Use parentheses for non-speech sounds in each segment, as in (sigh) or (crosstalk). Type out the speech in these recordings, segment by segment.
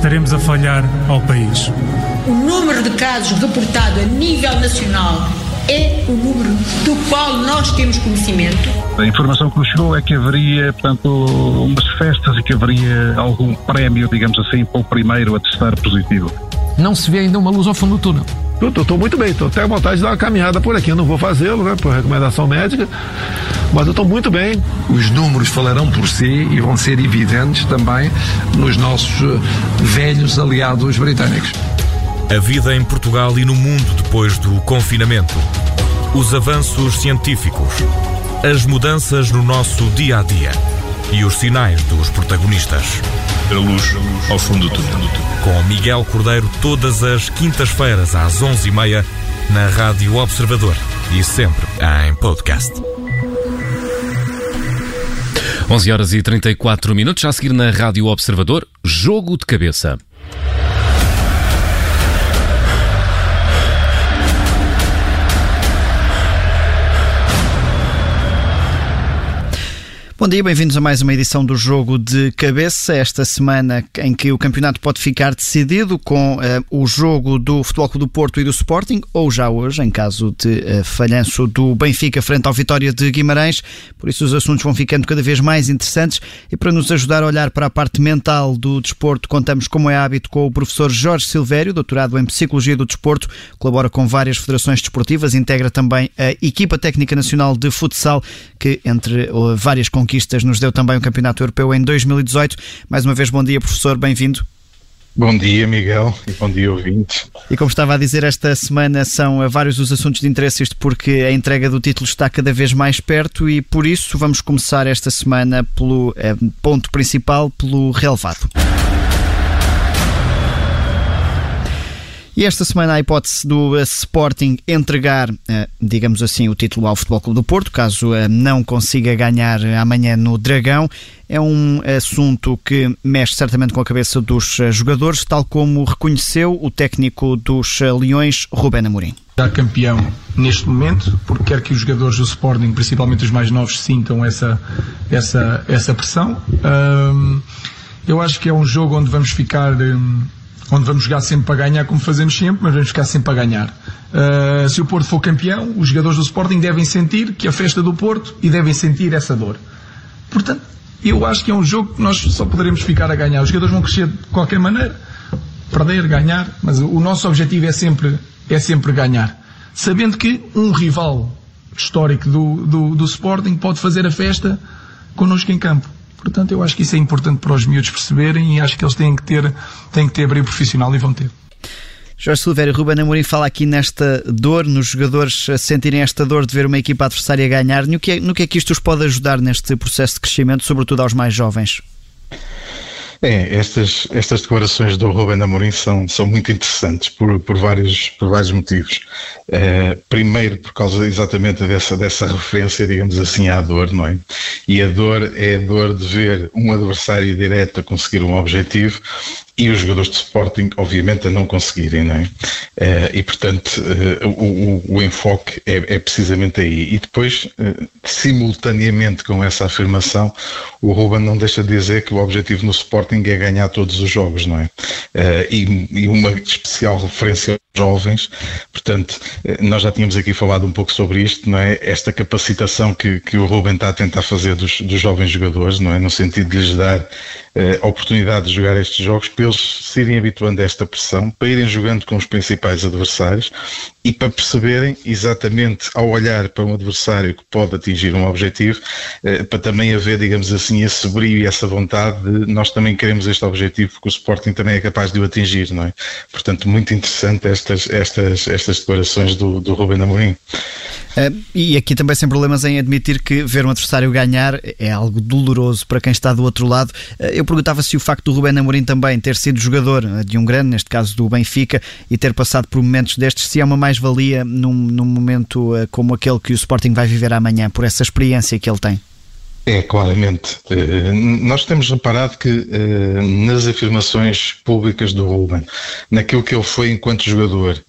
estaremos a falhar ao país. O número de casos reportado a nível nacional é o número do qual nós temos conhecimento. A informação que nos chegou é que haveria, portanto, umas festas e que haveria algum prémio, digamos assim, para o primeiro a testar positivo. Não se vê ainda uma luz ao fundo do túnel. Estou muito bem, estou até à vontade de dar uma caminhada por aqui. Eu não vou fazê-lo, né, por recomendação médica, mas eu estou muito bem. Os números falarão por si e vão ser evidentes também nos nossos eh, velhos aliados britânicos. A vida em Portugal e no mundo depois do confinamento. Os avanços científicos. As mudanças no nosso dia a dia. E os sinais dos protagonistas. A luz ao fundo do túnel. Com Miguel Cordeiro todas as quintas-feiras às 11h30 na Rádio Observador e sempre em podcast. 11 horas e 34 minutos, a seguir na Rádio Observador, Jogo de Cabeça. Bom dia, bem-vindos a mais uma edição do Jogo de Cabeça. Esta semana em que o campeonato pode ficar decidido com uh, o jogo do Futebol Clube do Porto e do Sporting, ou já hoje, em caso de uh, falhanço do Benfica frente ao Vitória de Guimarães. Por isso, os assuntos vão ficando cada vez mais interessantes. E para nos ajudar a olhar para a parte mental do desporto, contamos, como é hábito, com o professor Jorge Silvério, doutorado em Psicologia do Desporto, colabora com várias federações desportivas, integra também a Equipa Técnica Nacional de Futsal, que, entre uh, várias conquistas, conquistas nos deu também o Campeonato Europeu em 2018. Mais uma vez, bom dia, professor, bem-vindo. Bom dia, Miguel, e bom dia, ouvintes. E como estava a dizer, esta semana são vários os assuntos de interesse, isto porque a entrega do título está cada vez mais perto e por isso vamos começar esta semana pelo eh, ponto principal, pelo relevado. E esta semana a hipótese do uh, Sporting entregar, uh, digamos assim, o título ao Futebol Clube do Porto, caso uh, não consiga ganhar amanhã no Dragão, é um assunto que mexe certamente com a cabeça dos jogadores, tal como reconheceu o técnico dos Leões, Rubén Amorim. Campeão neste momento, porque quer que os jogadores do Sporting, principalmente os mais novos, sintam essa, essa, essa pressão. Eu acho que é um jogo onde vamos ficar. Onde vamos jogar sempre para ganhar, como fazemos sempre, mas vamos ficar sempre para ganhar. Uh, se o Porto for campeão, os jogadores do Sporting devem sentir que a festa do Porto e devem sentir essa dor. Portanto, eu acho que é um jogo que nós só poderemos ficar a ganhar. Os jogadores vão crescer de qualquer maneira, perder, ganhar, mas o nosso objetivo é sempre, é sempre ganhar. Sabendo que um rival histórico do, do, do Sporting pode fazer a festa connosco em campo. Portanto, eu acho que isso é importante para os miúdos perceberem e acho que eles têm que ter, têm que ter brilho profissional e vão ter. Jorge Silveira e Ruben Amorim fala aqui nesta dor, nos jogadores sentirem esta dor de ver uma equipa adversária ganhar. No que, é, no que é que isto os pode ajudar neste processo de crescimento, sobretudo aos mais jovens? É, estas, estas declarações do Ruben Amorim são, são muito interessantes por, por, vários, por vários motivos. Uh, primeiro, por causa exatamente dessa, dessa referência, digamos assim, à dor, não é? E a dor é a dor de ver um adversário direto a conseguir um objetivo e os jogadores de Sporting, obviamente, a não conseguirem, não é? Uh, e, portanto, uh, o, o, enfoque é, é, precisamente aí. E depois, uh, simultaneamente com essa afirmação, o Ruben não deixa de dizer que o objetivo no Sporting é ganhar todos os jogos, não é? E, e, uma especial referência aos jovens, portanto, nós já tínhamos aqui falado um pouco sobre isto, não é? Esta capacitação que, que o Ruben está a tentar fazer dos, dos jovens jogadores, não é? No sentido de lhes dar a oportunidade de jogar estes jogos pelo eles se irem habituando a esta pressão, para irem jogando com os principais adversários e para perceberem exatamente ao olhar para um adversário que pode atingir um objetivo, eh, para também haver, digamos assim, esse brilho e essa vontade de nós também queremos este objetivo porque o Sporting também é capaz de o atingir, não é? Portanto, muito interessante estas, estas, estas declarações do, do Ruben Amorim. Uh, e aqui também sem problemas em admitir que ver um adversário ganhar é algo doloroso para quem está do outro lado. Uh, eu perguntava se o facto do Ruben Amorim também ter sido jogador de um grande, neste caso do Benfica, e ter passado por momentos destes, se é uma mais-valia num, num momento uh, como aquele que o Sporting vai viver amanhã, por essa experiência que ele tem. É, claramente. Nós temos reparado que nas afirmações públicas do Ruben, naquilo que ele foi enquanto jogador,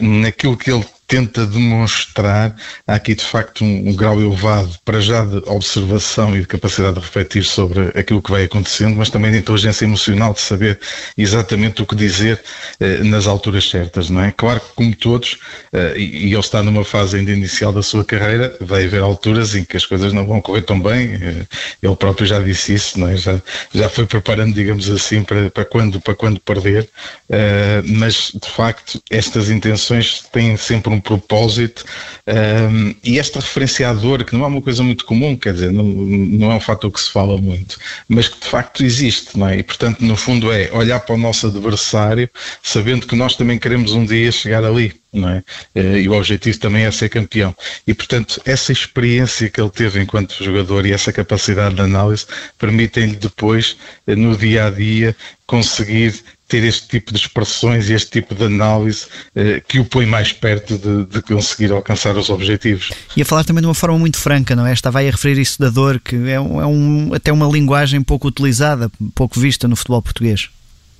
naquilo que ele tenta demonstrar há aqui de facto um, um, grau elevado para já de observação e de capacidade de refletir sobre aquilo que vai acontecendo, mas também de inteligência emocional de saber exatamente o que dizer eh, nas alturas certas, não é? Claro que como todos, eh, e, ele está numa fase ainda inicial da sua carreira, vai haver alturas em que as coisas não vão correr tão bem, eh, ele próprio já disse isso, não é? Já, já foi preparando, digamos assim, para, para, quando, para quando perder, eh, mas de facto estas intenções têm sempre um propósito um, e este referenciador, que não é uma coisa muito comum, quer dizer, não, não é um fator que se fala muito, mas que de facto existe, não é? E portanto, no fundo, é olhar para o nosso adversário sabendo que nós também queremos um dia chegar ali. Não é? Eh, e o objetivo também é ser campeão. E, portanto, essa experiência que ele teve enquanto jogador e essa capacidade de análise permitem-lhe depois, eh, no dia a dia, conseguir ter este tipo de expressões e este tipo de análise eh, que o põe mais perto de, de, conseguir alcançar os objetivos. E a falar também de uma forma muito franca, não é? Estava aí a referir isso da dor, que é, um, é um, até uma linguagem pouco utilizada, pouco vista no futebol português.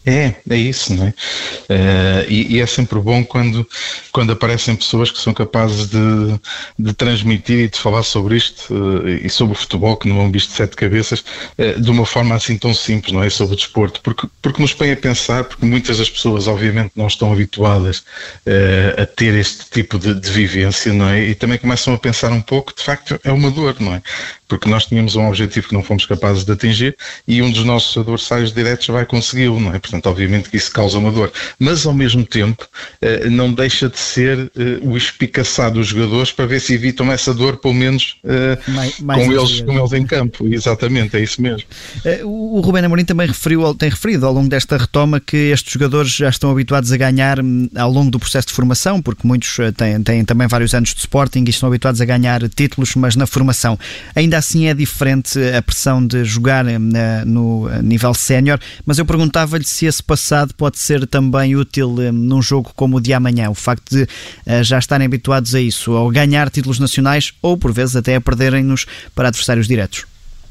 É, é isso, não é? Uh, e, e, é sempre bom quando, quando aparecem pessoas que são capazes de, de transmitir e de falar sobre isto uh, e sobre o futebol, que não é um bicho de sete cabeças, uh, de uma forma assim tão simples, não é? Sobre o desporto, porque, porque nos põe a pensar, porque muitas das pessoas, obviamente, não estão habituadas a ter este tipo de, de vivência, não é? E também começam a pensar um pouco, de facto, é uma dor, não é? Porque nós tínhamos um objetivo que não fomos capazes de atingir e um dos nossos adversários diretos vai consegui-lo, não é? Portanto, obviamente que isso causa uma dor. Mas, ao mesmo tempo, eh, não deixa de ser eh, o espicaçar dos jogadores para ver se evitam essa dor, pelo menos eh, mais, mais com, eles, com eles em campo. Exatamente, é isso mesmo. O Rubén Amorim também referiu, tem referido ao longo desta retoma que estes jogadores já estão habituados a ganhar hum, ao longo do processo de formação, porque muitos têm, têm também vários anos de Sporting e estão habituados a ganhar títulos, mas na formação. Ainda ainda assim é diferente a pressão de jogar eh, no nível sénior, mas eu perguntava-lhe se esse passado pode ser também útil eh, num jogo como o de amanhã, o facto de eh, já estarem habituados a isso, ao ganhar títulos nacionais ou por vezes até a perderem-nos para adversários diretos.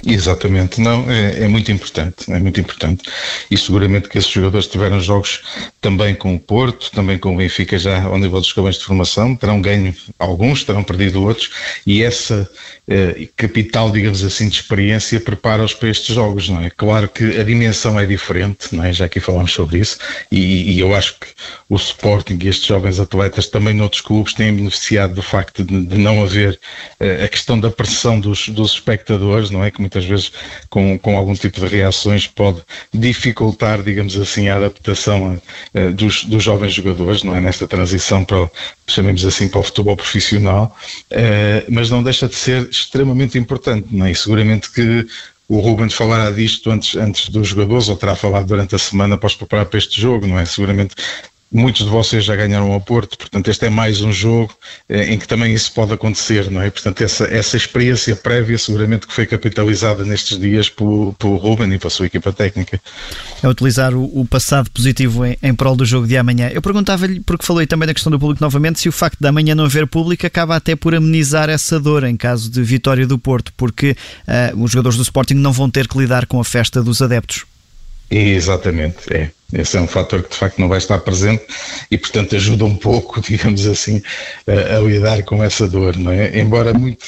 Exatamente, não, é, é, muito importante, é muito importante. E seguramente que esses jogadores tiveram jogos também com o Porto, também com o Benfica já ao nível dos escalões de formação, terão ganho alguns, terão perdido outros, e essa eh, capital, digamos assim, de experiência prepara-os para estes jogos, não é? Claro que a dimensão é diferente, não é? Já aqui falámos sobre isso, e, e eu acho que o Sporting e estes jovens atletas também noutros clubes têm beneficiado do facto de, de não haver eh, a questão da pressão dos, dos espectadores, não é? Que muitas vezes com, com algum tipo de reações pode dificultar, digamos assim, a adaptação a, dos, dos jovens jogadores, não é? Nesta transição para, chamemos assim, para o futebol profissional, uh, mas não deixa de ser extremamente importante, não é? E seguramente que o Ruben falará disto antes, antes dos jogadores, ou terá falado durante a semana para os preparar para este jogo, não é? Seguramente muitos de vocês já ganharam ao Porto, portanto este é mais um jogo eh, em que também isso pode acontecer, não é? Portanto essa, essa experiência prévia seguramente que foi capitalizada nestes dias pelo, pelo Ruben e pela sua equipa técnica. É utilizar o, o passado positivo em, em prol do jogo de amanhã. Eu perguntava-lhe, porque falei também da questão do público novamente, se o facto de amanhã não haver público acaba até por amenizar essa dor em caso de vitória do Porto, porque uh, os jogadores do Sporting não vão ter que lidar com a festa dos adeptos. Exatamente, é. Esse é um fator que de facto não vai estar presente e, portanto, ajuda um pouco, (laughs) digamos assim, a, a lidar com essa dor, não é? Embora muito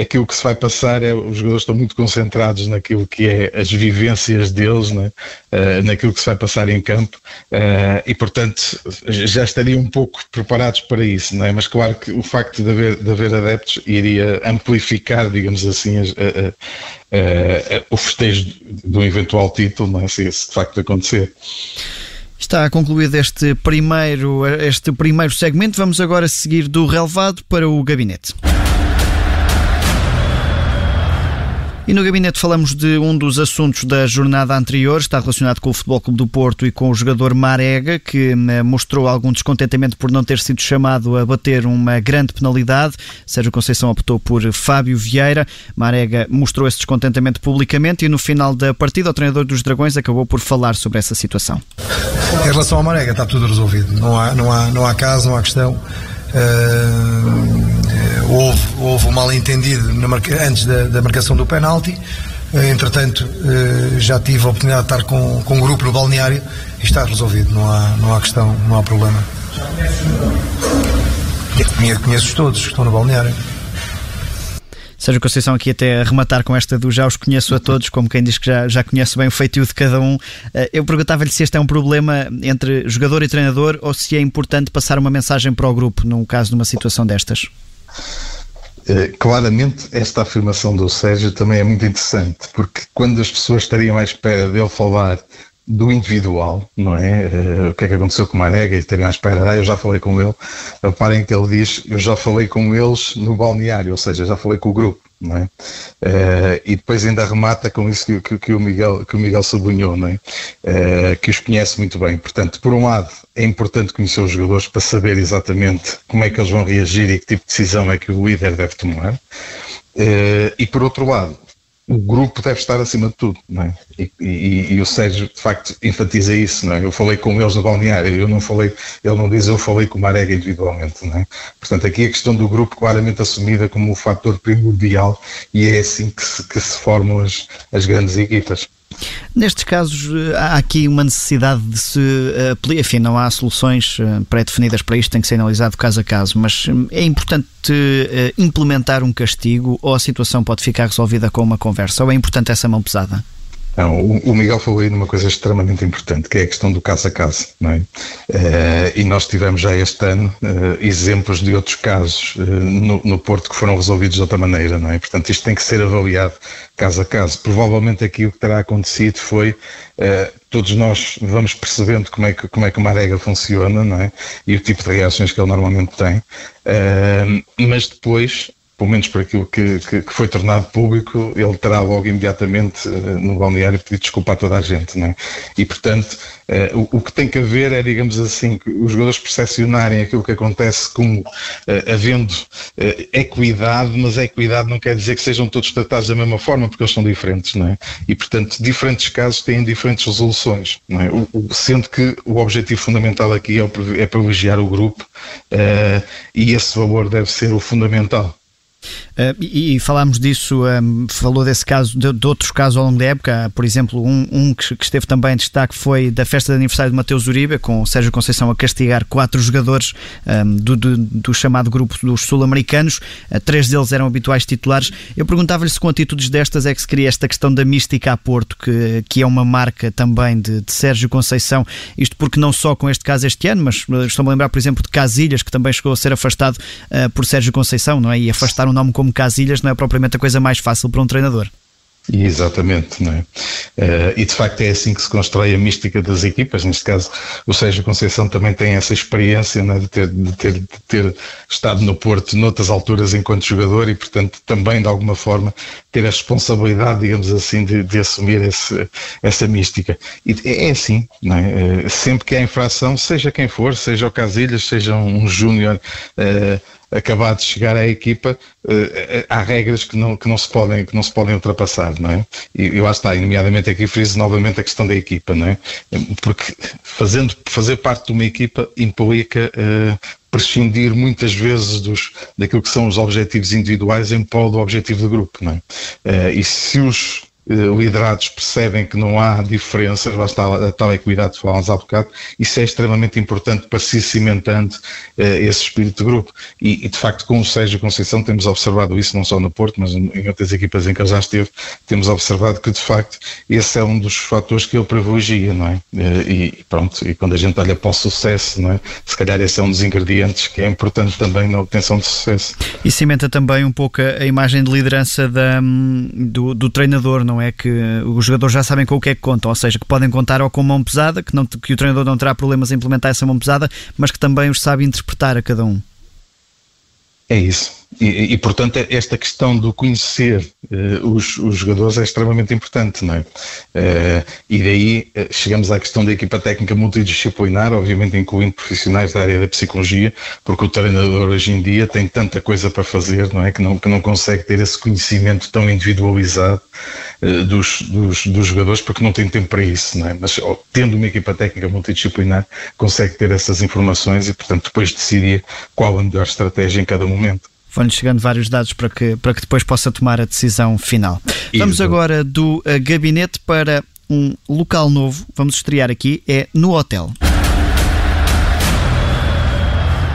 aquilo que se vai passar é os jogadores estão muito concentrados naquilo que é as vivências deles, não é? Uh, naquilo que se vai passar em campo uh, e, portanto, já estariam um pouco preparados para isso, não é? Mas claro que o facto de haver, de haver adeptos iria amplificar, digamos assim, as, a, a, o festejo de um eventual título, não é? Se isso de facto acontecer. Está concluído este primeiro, este primeiro segmento. Vamos agora seguir do relevado para o gabinete. E no gabinete falamos de um dos assuntos da jornada anterior, está relacionado com o Futebol Clube do Porto e com o jogador Marega, que eh, mostrou algum descontentamento por não ter sido chamado a bater uma grande penalidade. Sérgio Conceição optou por Fábio Vieira. Marega mostrou esse descontentamento publicamente e no final da partida o treinador dos Dragões acabou por falar sobre essa situação. Em relação ao Marega está tudo resolvido, não há, não há, não há caso, não há questão. Uh, houve, houve um mal-entendido antes da, da, marcação do penalti. Uh, entretanto, uh, já tive a oportunidade de estar com, com um grupo no balneário e está resolvido, não há, não há questão, não há problema. Conheço todos que estão no balneário. Sérgio Conceição aqui até a rematar com esta do já os conheço a todos, como quem diz que já, já conhece bem o feitio de cada um. Eh, eu perguntava-lhe se este é um problema entre jogador e treinador ou se é importante passar uma mensagem para o grupo, no caso de uma situação destas. Eh, claramente, esta afirmação do Sérgio também é muito interessante, porque quando as pessoas estariam à espera dele falar do individual, não é? Uh, o que é que aconteceu com o Marega e teriam à espera, eu já falei com ele. Reparem que ele diz, eu já falei com eles no balneário, ou seja, já falei com o grupo, não é? Uh, e depois ainda remata com isso que, que, que, o Miguel, que o Miguel sublinhou, não é? Uh, que os conhece muito bem. Portanto, por um lado, é importante conhecer os jogadores para saber exatamente como é que eles vão reagir e que tipo de decisão é que o líder deve tomar. e por outro lado, o grupo deve estar acima de tudo, não é? E, e, e, o Sérgio, de facto, enfatiza isso, não é? Eu falei com eles no balneário, eu não falei, ele não diz eu falei com o Marega individualmente, não é? Portanto, aqui a questão do grupo claramente assumida como o fator primordial e é assim que se, que se formam as, as grandes equipas. Nestes casos, eh, há aqui uma necessidade de se aplicar, enfim, não há soluções eh, pré-definidas para isto, tem que ser analisado caso a caso, mas eh, é importante implementar um castigo ou a situação pode ficar resolvida com uma conversa, ou é importante essa mão pesada? Não, o, Miguel falou aí numa coisa extremamente importante, que é a questão do caso a caso. Não é? Uh, e nós tivemos já este ano uh, exemplos de outros casos no, no, Porto que foram resolvidos de outra maneira. Não é? Portanto, isto tem que ser avaliado caso a caso. Provavelmente aqui o que terá acontecido foi todos nós vamos percebendo como é que, como é que uma adega funciona não é? e o tipo de reações que ele normalmente tem, mas depois pelo menos por aquilo que, que, que, foi tornado público, ele terá logo imediatamente uh, no balneário pedido desculpa a toda a gente, não é? E, portanto, uh, o, o, que tem que haver é, digamos assim, os jogadores percepcionarem aquilo que acontece como uh, havendo equidade, mas equidade não quer dizer que sejam todos tratados da mesma forma, porque eles são diferentes, não é? E, portanto, diferentes casos têm diferentes resoluções, não é? O, o, sendo que o objetivo fundamental aqui é, é privilegiar o grupo e esse valor deve ser o fundamental. Uh, e, e, falámos disso, um, ehm, falou desse caso, de, de, outros casos ao longo da época, por exemplo, um, um que, que, esteve também em destaque foi da festa de aniversário de Mateus Uribe, com o Sérgio Conceição a castigar quatro jogadores um, ehm, do, do, do, chamado grupo dos sul-americanos, uh, três deles eram habituais titulares. Eu perguntava-lhe se com atitudes destas é que se cria esta questão da mística a Porto, que, que é uma marca também de, de Sérgio Conceição, isto porque não só com este caso este ano, mas uh, estou-me a lembrar, por exemplo, de Casilhas, que também chegou a ser afastado uh, por Sérgio Conceição, não é? E afastar um nome como Casilhas não é propriamente a coisa mais fácil para um treinador. Exatamente, não é? Uh, e de facto é assim que se constrói a mística das equipas. Neste caso, o Sérgio Conceição também tem essa experiência é? de, ter, de, ter, de, ter, estado no Porto noutras alturas enquanto jogador e, portanto, também de alguma forma ter a responsabilidade, digamos assim, de, de assumir esse, essa mística. E é, é assim, não é? Uh, sempre que há infração, seja quem for, seja o Casilhas, seja um júnior. Uh, acabado de chegar à equipa, uh, há regras que não, que, não se podem, que não se podem ultrapassar, não é? E, e lá está, nomeadamente aqui friso novamente a questão da equipa, não é? Porque fazendo, fazer parte de uma equipa implica uh, prescindir muitas vezes dos, daquilo que são os objetivos individuais em prol do objetivo do grupo, não é? Uh, e se os eh, liderados percebem que não há diferenças, lá está a tal equidade que falámos há bocado, isso é extremamente importante para se cimentando uh, esse espírito de grupo. E, e, de facto, com o Sérgio Conceição temos observado isso, não só no Porto, mas em outras equipas em que ele já esteve, temos observado que de facto esse é um dos fatores que ele privilegia, não é? Uh, e pronto, e quando a gente olha para o sucesso, não é? Se calhar esse é um dos ingredientes que é importante também na obtenção de sucesso. E cimenta também um pouco a, a imagem de liderança da, hum, do, do treinador, não não é? Que os jogadores já sabem com o que é que contam, ou seja, que podem contar ou com mão pesada, que, não, que o treinador não terá problemas em implementar essa mão pesada, mas que também os sabe interpretar a cada um. É isso. E, e, portanto, esta questão do conhecer uh, os, os, jogadores é extremamente importante, não é? Uh, e daí uh, chegamos à questão da equipa técnica multidisciplinar, obviamente incluindo profissionais da área da psicologia, porque o treinador hoje em dia tem tanta coisa para fazer, não é? Que não, que não consegue ter esse conhecimento tão individualizado dos, dos, dos, jogadores, porque não tem tempo para isso, não é? Mas oh, tendo uma equipa técnica multidisciplinar, consegue ter essas informações e, portanto, depois decidir qual a melhor estratégia em cada momento vão-lhe chegando vários dados para que, para que depois possa tomar a decisão final. Isso. Vamos agora do uh, gabinete para um local novo, vamos estrear aqui, é no hotel.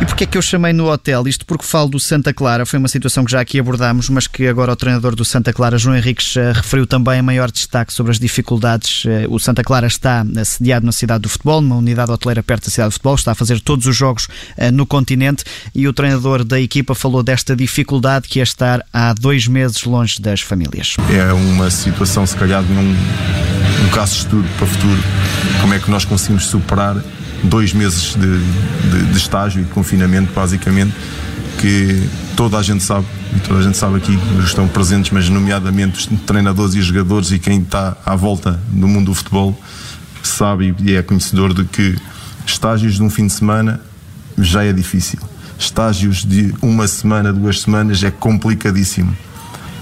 E porquê é que eu chamei no hotel? Isto porque falo do Santa Clara, foi uma situação que já aqui abordámos, mas que agora o treinador do Santa Clara, João Henriques, eh, referiu também a maior destaque sobre as dificuldades. Eh, o Santa Clara está sediado na cidade do futebol, numa unidade hoteleira perto da cidade do futebol, está a fazer todos os jogos eh, no continente e o treinador da equipa falou desta dificuldade que é estar há dois meses longe das famílias. É uma situação, se calhar, num um caso de estudo para o futuro, como é que nós conseguimos superar dois meses de, de, de estágio e confinamento, basicamente, que toda a gente sabe, e toda a gente sabe aqui, estão presentes, mas nomeadamente os treinadores e os jogadores e quem está à volta do mundo do futebol, sabe e é conhecedor de que estágios de um fim de semana já é difícil. Estágios de uma semana, duas semanas é complicadíssimo.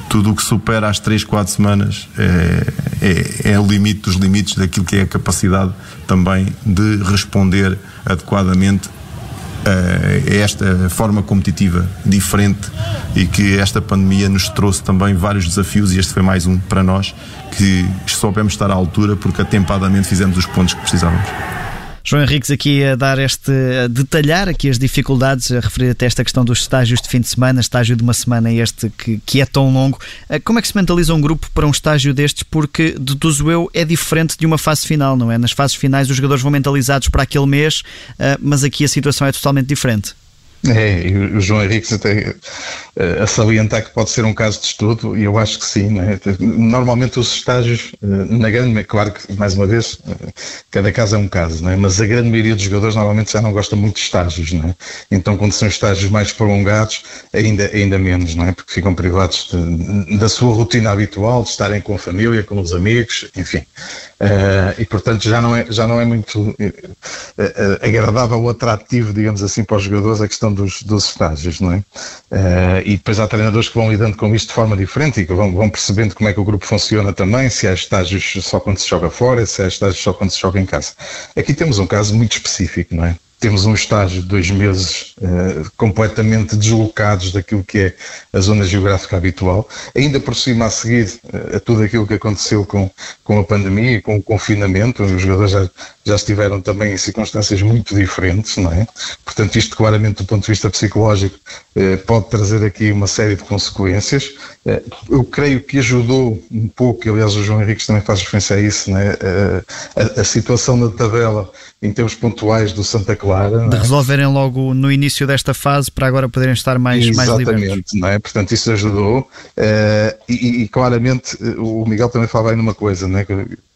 Tudo o que supera as três, quatro semanas é, é, é o limite dos limites daquilo que é a capacidade também de responder adequadamente a esta forma competitiva diferente e que esta pandemia nos trouxe também vários desafios e este foi mais um para nós que soubemos estar à altura porque atempadamente fizemos os pontos que precisávamos. João Henriques aqui a dar este, a detalhar aqui as dificuldades, a referir até esta questão dos estágios de fim de semana, estágio de uma semana este que, que é tão longo. Eh, como é que se mentaliza um grupo para um estágio destes? Porque, deduzo eu, é diferente de uma fase final, não é? Nas fases finais os jogadores vão mentalizados para aquele mês, eh, mas aqui a situação é totalmente diferente. É, e o João Henrique até uh, a salientar que pode ser um caso de estudo, e eu acho que sim. É? Normalmente os estágios, uh, na grande, claro que, mais uma vez, uh, cada caso é um caso, é? mas a grande maioria dos jogadores normalmente já não gosta muito de estágios. É? Então, quando são estágios mais prolongados, ainda, ainda menos, é? porque ficam privados de, da sua rotina habitual, de estarem com a família, com os amigos, enfim. e, portanto, já não é, já não é muito agradável ou atrativo, digamos assim, para os jogadores a questão dos, dos estágios, não é? Uh, e depois há treinadores que vão lidando com isto de forma diferente e que vão, vão, percebendo como é que o grupo funciona também, se há estágios só quando se joga fora, se há estágios só quando se joga em casa. Aqui temos um caso muito específico, não é? temos um estágio de dois meses uh, completamente deslocados daquilo que é a zona geográfica habitual, ainda por cima a seguir uh, a tudo aquilo que aconteceu com, com a pandemia com o confinamento, os jogadores já, já estiveram também em circunstâncias muito diferentes, não é? Portanto, isto claramente do ponto de vista psicológico uh, pode trazer aqui uma série de consequências. eu creio que ajudou um pouco, aliás o João Henrique também faz referência a isso, não é? a, a situação da tabela em termos pontuais do Santa Clara. De é? resolverem logo no início desta fase para agora poderem estar mais, mais livres. Exatamente, não é? Portanto, isso ajudou. E, e, claramente o Miguel também falava aí numa coisa, não é?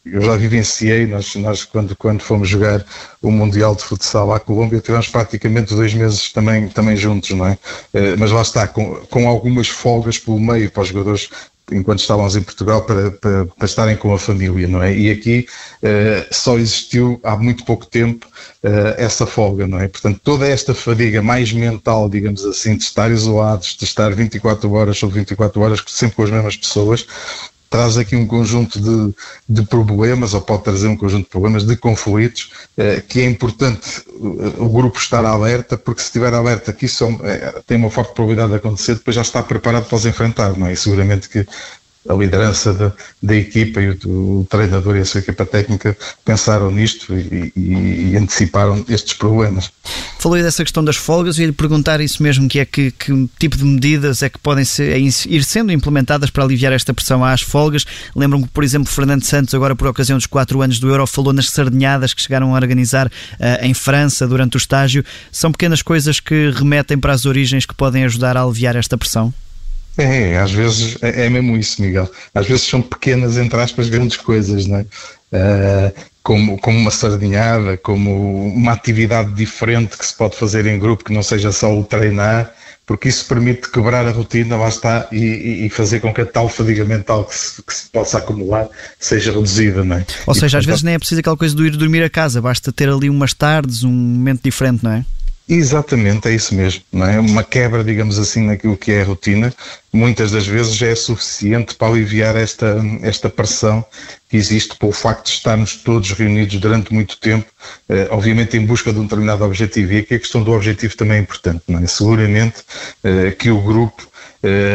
Eu já vivenciei, nós, nós quando, quando fomos jogar o Mundial de Futsal à Colômbia, tivemos praticamente dois meses também, também juntos, não é? Uh, mas lá está, com, com algumas folgas pelo meio para os jogadores enquanto estávamos em Portugal para, para, para, estarem com a família, não é? E aqui uh, só existiu há muito pouco tempo uh, essa folga, não é? Portanto, toda esta fadiga mais mental, digamos assim, de estar isolados, de estar 24 horas sobre 24 horas sempre com as mesmas pessoas, traz aqui um conjunto de, de, problemas, ou pode trazer um conjunto de problemas, de conflitos, eh, que é importante o grupo estar alerta, porque se estiver alerta que isso é, tem uma forte probabilidade de acontecer, depois já está preparado para os enfrentar, não é? E seguramente que a liderança da, da equipa e o, o, treinador e a sua equipa técnica pensaram nisto e, e, e anteciparam estes problemas. Falou dessa questão das folgas e lhe perguntar isso mesmo, que é que, que tipo de medidas é que podem ser, é ir sendo implementadas para aliviar esta pressão às folgas. Lembram que, por exemplo, Fernando Santos, agora por ocasião dos quatro anos do Euro, falou nas sardinhadas que chegaram a organizar uh, em França durante o estágio. São pequenas coisas que remetem para as origens que podem ajudar a aliviar esta pressão? É, às vezes é, é, mesmo isso, Miguel. Às vezes são pequenas, entre aspas, grandes coisas, não é? Uh, como, como uma sardinhada, como uma atividade diferente que se pode fazer em grupo, que não seja só o treinar, porque isso permite quebrar a rotina, lá está, e, e fazer com que a tal fadiga mental que se, que se, possa acumular seja reduzida, não é? Ou seja, e, às vezes nem é preciso aquela coisa do ir dormir a casa, basta ter ali umas tardes, um momento diferente, não é? Exatamente, é isso mesmo. Não é? Uma quebra, digamos assim, naquilo que é a rotina, muitas das vezes já é suficiente para aliviar esta, esta pressão que existe pelo facto de estarmos todos reunidos durante muito tempo, eh, obviamente em busca de um determinado objetivo. E aqui a questão do objetivo também é importante. Não é? Seguramente eh, que o grupo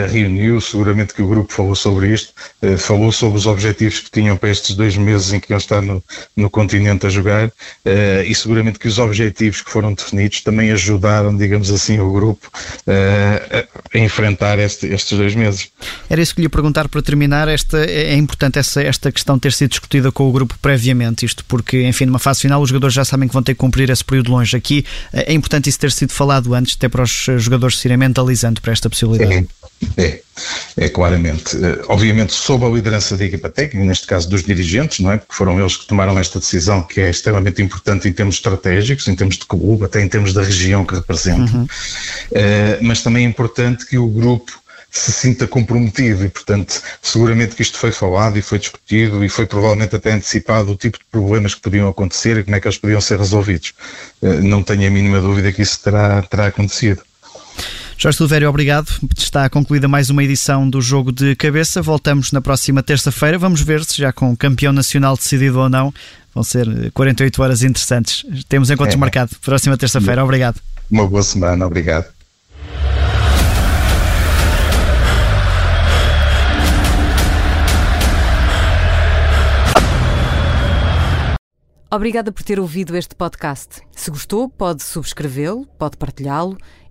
reuniu, seguramente que o grupo falou sobre isto, uh, falou sobre os objetivos que tinham para estes dois meses em que iam estar no, no continente a jogar uh, e seguramente que os objetivos que foram definidos também ajudaram, digamos assim, o grupo a, enfrentar este, estes dois meses. Era isso que lhe ia perguntar para terminar, esta, é, é importante essa, esta questão ter sido discutida com o grupo previamente, isto porque, enfim, numa fase final os jogadores já sabem que vão ter que cumprir esse período longe. Aqui é importante isso ter sido falado antes, até para os jogadores se irem mentalizando para esta possibilidade. É, é, é claramente. Eh, obviamente, sob a liderança da equipa técnica, neste caso dos dirigentes, não é? Porque foram eles que tomaram esta decisão, que é extremamente importante em termos estratégicos, em termos de clube, até em termos da região que representa. Uhum. Uh, mas também é importante que o grupo se sinta comprometido e, portanto, seguramente que isto foi falado e foi discutido e foi provavelmente até antecipado o tipo de problemas que podiam acontecer e como é que eles podiam ser resolvidos. Uh, não tenho a mínima dúvida que isso terá, terá acontecido. Jorge Silvério, obrigado. Está concluída mais uma edição do Jogo de Cabeça. Voltamos na próxima terça-feira. Vamos ver se já com o campeão nacional decidido ou não. Vão ser 48 horas interessantes. Temos encontros é. marcado. Próxima terça-feira. Obrigado. Uma boa semana. Obrigado. Obrigada por ter ouvido este podcast. Se gostou, pode subscrevê-lo, pode partilhá-lo